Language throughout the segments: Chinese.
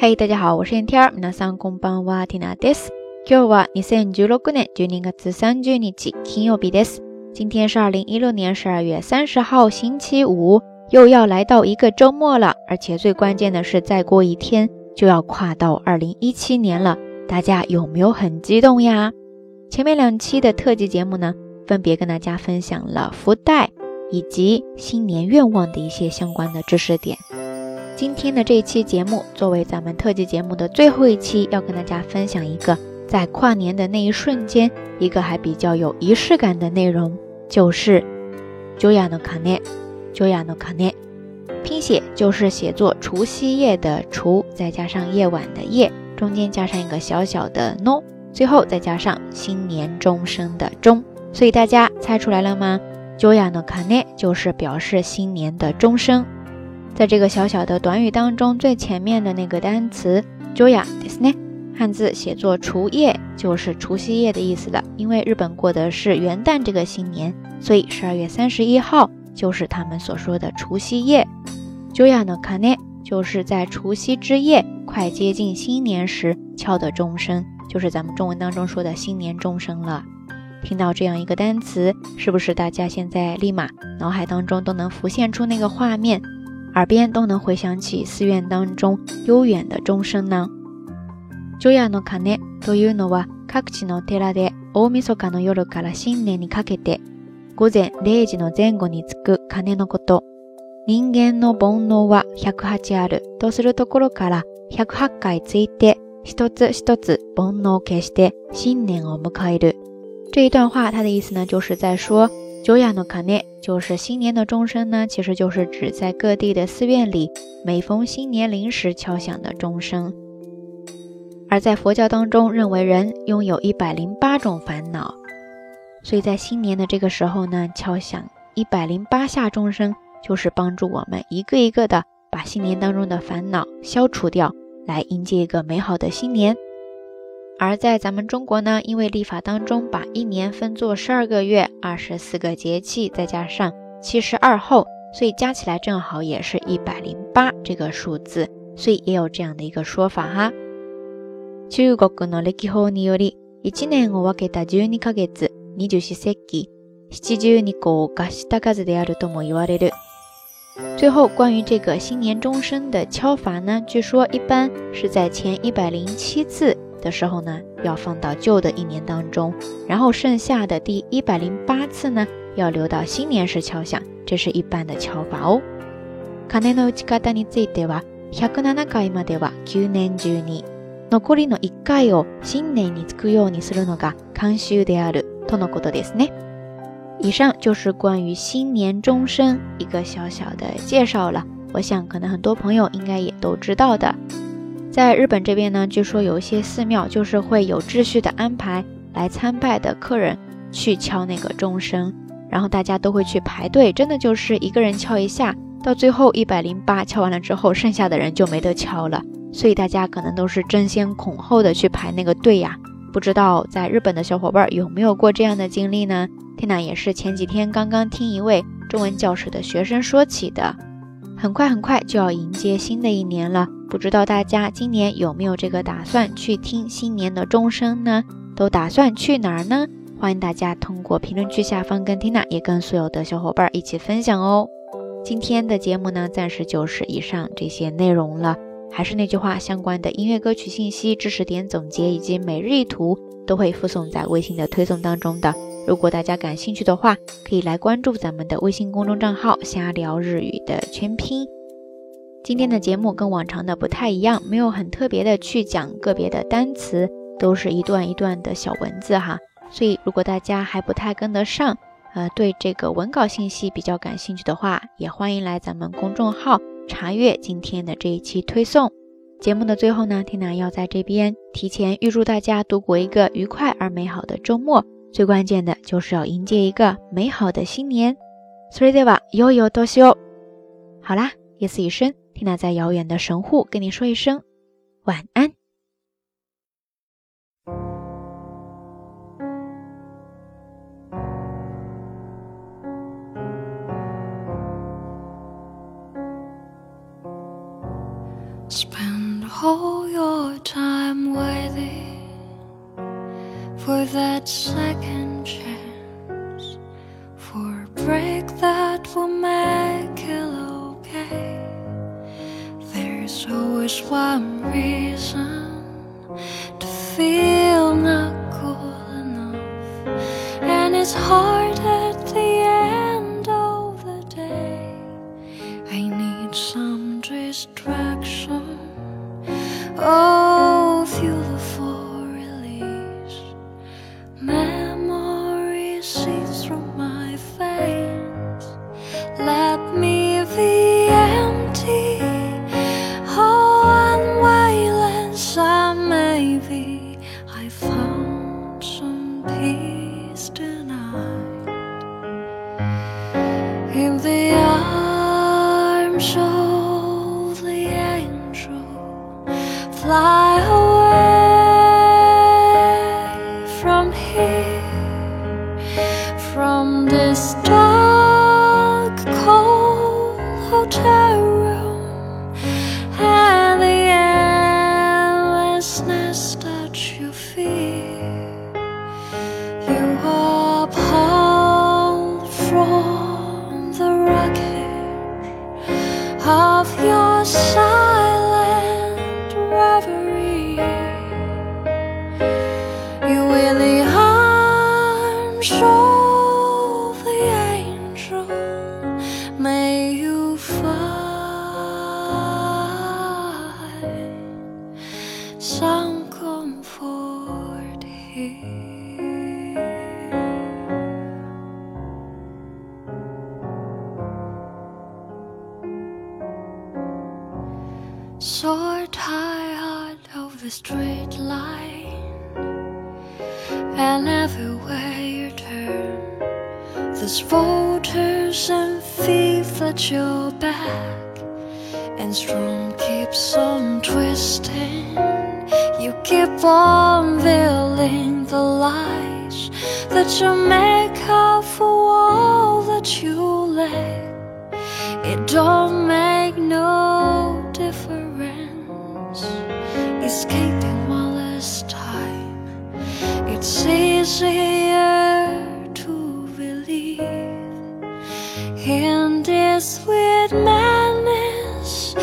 嘿，大家好，我是天天。皆さんこんばんは、ティナです。今日は二千十六年十二月三十日、金曜日です。今天是二零一六年十二月三十号，星期五，又要来到一个周末了。而且最关键的是，再过一天就要跨到二零一七年了。大家有没有很激动呀？前面两期的特辑节目呢，分别跟大家分享了福袋以及新年愿望的一些相关的知识点。 今天的这一期节目，作为咱们特辑节目的最后一期，要跟大家分享一个在跨年的那一瞬间，一个还比较有仪式感的内容，就是 Joya no Kane，Joya no Kane，拼写就是写作除夕夜的除，再加上夜晚的夜，中间加上一个小小的 no，最后再加上新年钟声的钟，所以大家猜出来了吗？Joya no Kane 就是表示新年的钟声。在这个小小的短语当中，最前面的那个单词 “joya” ですね，汉字写作“除夜”，就是除夕夜的意思了。因为日本过的是元旦这个新年，所以十二月三十一号就是他们所说的除夕夜。joya no kane 就是在除夕之夜，快接近新年时敲的钟声，就是咱们中文当中说的新年钟声了。听到这样一个单词，是不是大家现在立马脑海当中都能浮现出那个画面？ 耳边都能回想起寺院当中悠远的钟声呢。除夜の鐘というのは各地の寺で大晦日の夜から新年にかけて午前0時の前後につく鐘のこと。人間の煩悩は108あるとするところから108回ついて一つ一つ煩悩を消して新年を迎える。这一段话，它的意思呢，就是在说九雅诺卡涅就是新年的钟声呢，其实就是指在各地的寺院里，每逢新年临时敲响的钟声。而在佛教当中，认为人拥有一百零八种烦恼，所以在新年的这个时候呢，敲响一百零八下钟声，就是帮助我们一个一个的把新年当中的烦恼消除掉，来迎接一个美好的新年。而在咱们中国呢，因为历法当中把一年分作十二个月、二十四个节气，再加上七十二候，所以加起来正好也是一百零八这个数字，所以也有这样的一个说法哈。中国の歴法により、一年を分けた十二ヶ月、二十四節気、七十二個を合した数であるとも言われる。最后，关于这个新年钟声的敲法呢，据说一般是在前一百零七次。 的时候呢，要放到旧的一年当中，然后剩下的第一百零八次呢，要留到新年时敲响，这是一般的敲法哦。鐘の打ち方については、百七回までは九年中に、残りの一回を新年につくようにするのが慣習であるとのことですね。以上就是关于新年钟声一个小小的介绍了，我想可能很多朋友应该也都知道的。 在日本这边呢，据说有一些寺庙就是会有秩序的安排来参拜的客人去敲那个钟声，然后大家都会去排队，真的就是一个人敲一下，到最后一百零八敲完了之后，剩下的人就没得敲了，所以大家可能都是争先恐后的去排那个队呀。不知道在日本的小伙伴有没有过这样的经历呢？天呐，也是前几天刚刚听一位中文教室的学生说起的。很快很快就要迎接新的一年了。不知道大家今年有没有这个打算去听新年的钟声呢？都打算去哪儿呢？欢迎大家通过评论区下方跟 Tina 也跟所有的小伙伴一起分享哦。今天的节目呢，暂时就是以上这些内容了。还是那句话，相关的音乐歌曲信息、知识点总结以及每日一图都会附送在微信的推送当中的。如果大家感兴趣的话，可以来关注咱们的微信公众账号“瞎聊日语”的全拼。今天的节目跟往常的不太一样，没有很特别的去讲个别的单词，都是一段一段的小文字哈。所以如果大家还不太跟得上，呃，对这个文稿信息比较感兴趣的话，也欢迎来咱们公众号查阅今天的这一期推送。节目的最后呢，缇娜要在这边提前预祝大家度过一个愉快而美好的周末。最关键的就是要迎接一个美好的新年。それでは、よいお年を。好啦，夜色已深。缇娜在遥远的神户跟你说一声晚安。Spend Hold your time waiting for that second chance, for a break that will make it okay. There's always one reason to feel not good enough, and it's hard fly So tired of the straight line, and everywhere you turn, there's voters and thieves at your back, and strong keeps on twisting. You keep on veiling the lies that you make up for all that you lack. It don't make no difference. Time. It's easier to believe in this sweet madness.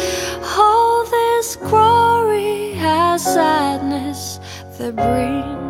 All this glory has sadness that brings